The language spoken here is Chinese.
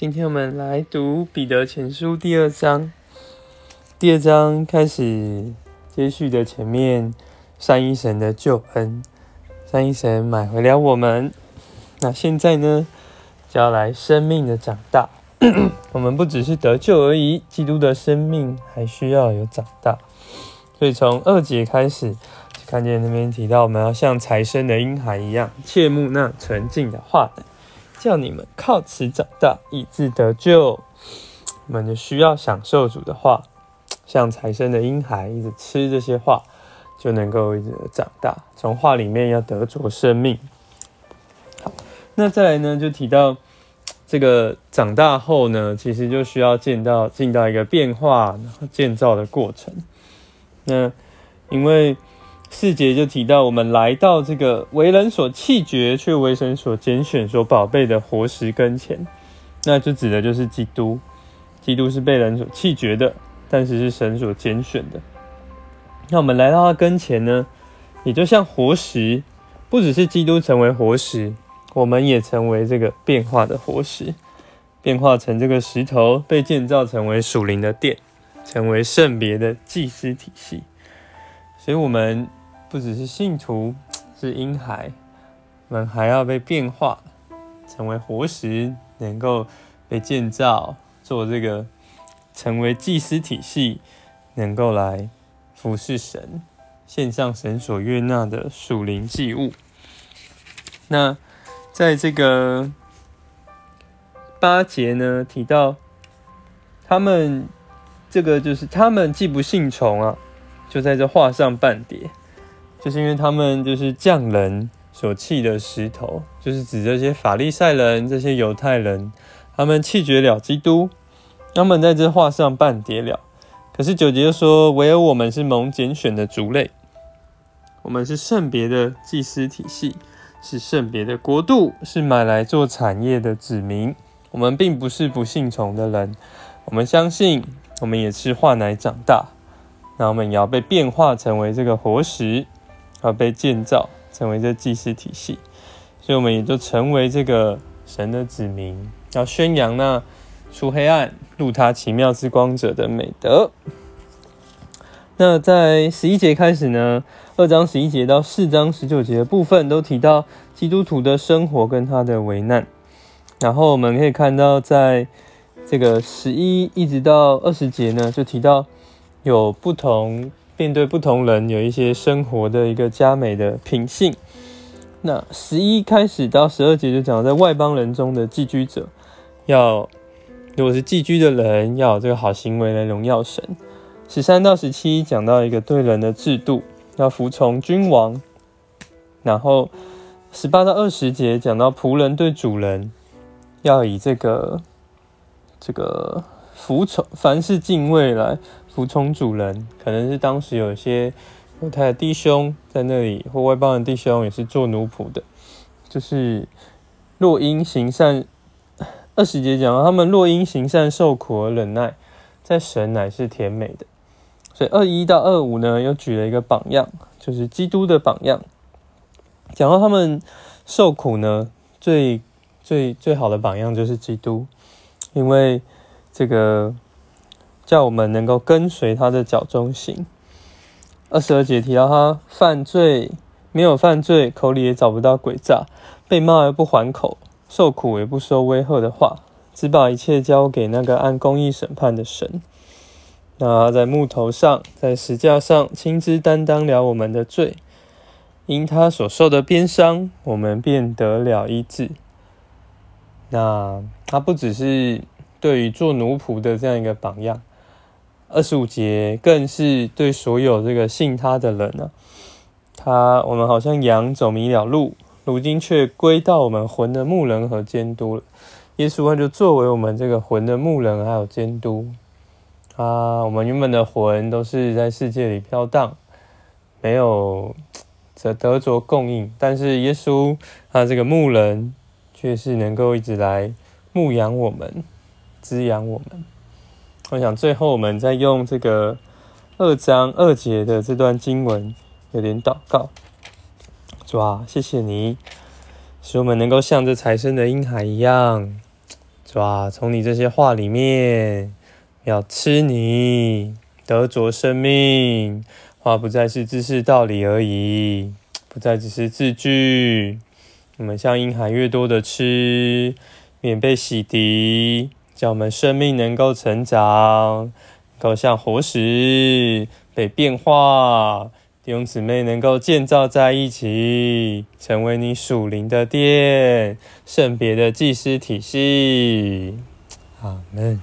今天我们来读彼得前书第二章。第二章开始接续的前面，三一神的救恩，三一神买回了我们。那现在呢，就要来生命的长大。我们不只是得救而已，基督的生命还需要有长大。所以从二节开始，就看见那边提到，我们要像财生的婴孩一样，切慕那纯净的话叫你们靠此长大，以致得救。我们就需要享受主的话，像财生的婴孩，一直吃这些话，就能够一直长大。从话里面要得着生命。好，那再来呢，就提到这个长大后呢，其实就需要见到进到一个变化然后建造的过程。那因为。四节就提到，我们来到这个为人所弃绝，却为神所拣选、所宝贝的活石跟前，那就指的就是基督。基督是被人所弃绝的，但是是神所拣选的。那我们来到他跟前呢，也就像活石，不只是基督成为活石，我们也成为这个变化的活石，变化成这个石头，被建造成为属灵的殿，成为圣别的祭司体系。所以，我们。不只是信徒 是婴孩，我们还要被变化成为活石，能够被建造做这个成为祭司体系，能够来服侍神，献上神所悦纳的属灵祭物。那在这个八节呢，提到他们这个就是他们既不信从啊，就在这画上半叠。就是因为他们就是匠人所弃的石头，就是指这些法利赛人、这些犹太人，他们弃绝了基督，他们在这画上半跌了。可是九节就说，唯有我们是蒙拣选的族类，我们是圣别的祭司体系，是圣别的国度，是买来做产业的子民。我们并不是不信从的人，我们相信，我们也是化奶长大，那我们也要被变化成为这个活石。要被建造成为这祭司体系，所以我们也就成为这个神的子民，要宣扬那出黑暗入他奇妙之光者的美德。那在十一节开始呢，二章十一节到四章十九节的部分都提到基督徒的生活跟他的危难。然后我们可以看到，在这个十一一直到二十节呢，就提到有不同。面对不同人，有一些生活的一个佳美的品性。那十一开始到十二节就讲，在外邦人中的寄居者，要如果是寄居的人，要有这个好行为来荣耀神。十三到十七讲到一个对人的制度，要服从君王。然后十八到二十节讲到仆人对主人，要以这个这个服从，凡事敬畏来。服从主人，可能是当时有些犹太弟兄在那里，或外邦的弟兄也是做奴仆的。就是若因行善，二十节讲他们若因行善受苦而忍耐，在神乃是甜美的。所以二一到二五呢，又举了一个榜样，就是基督的榜样。讲到他们受苦呢，最最最好的榜样就是基督，因为这个。叫我们能够跟随他的脚中行。二十二节提到他犯罪没有犯罪，口里也找不到诡诈，被骂而不还口，受苦也不说威吓的话，只把一切交给那个按公义审判的神。那在木头上，在石架上亲自担当了我们的罪，因他所受的鞭伤，我们便得了医治。那他不只是对于做奴仆的这样一个榜样。二十五节更是对所有这个信他的人呢，他我们好像羊走迷了路，如今却归到我们魂的牧人和监督了。耶稣他就作为我们这个魂的牧人还有监督啊，我们原本的魂都是在世界里飘荡，没有则得着供应，但是耶稣他这个牧人却是能够一直来牧养我们，滋养我们。我想最后我们再用这个二章二节的这段经文有点祷告，主啊，谢谢你，使我们能够像这财生的婴孩一样，主啊，从你这些话里面，要吃你得着生命，话不再是知识道理而已，不再只是字句。我们像婴孩越多的吃，免被洗涤，叫我们生命能够成长，够像活石被变化。弟兄姊妹能够建造在一起，成为你属灵的殿，圣别的祭司体系。阿门。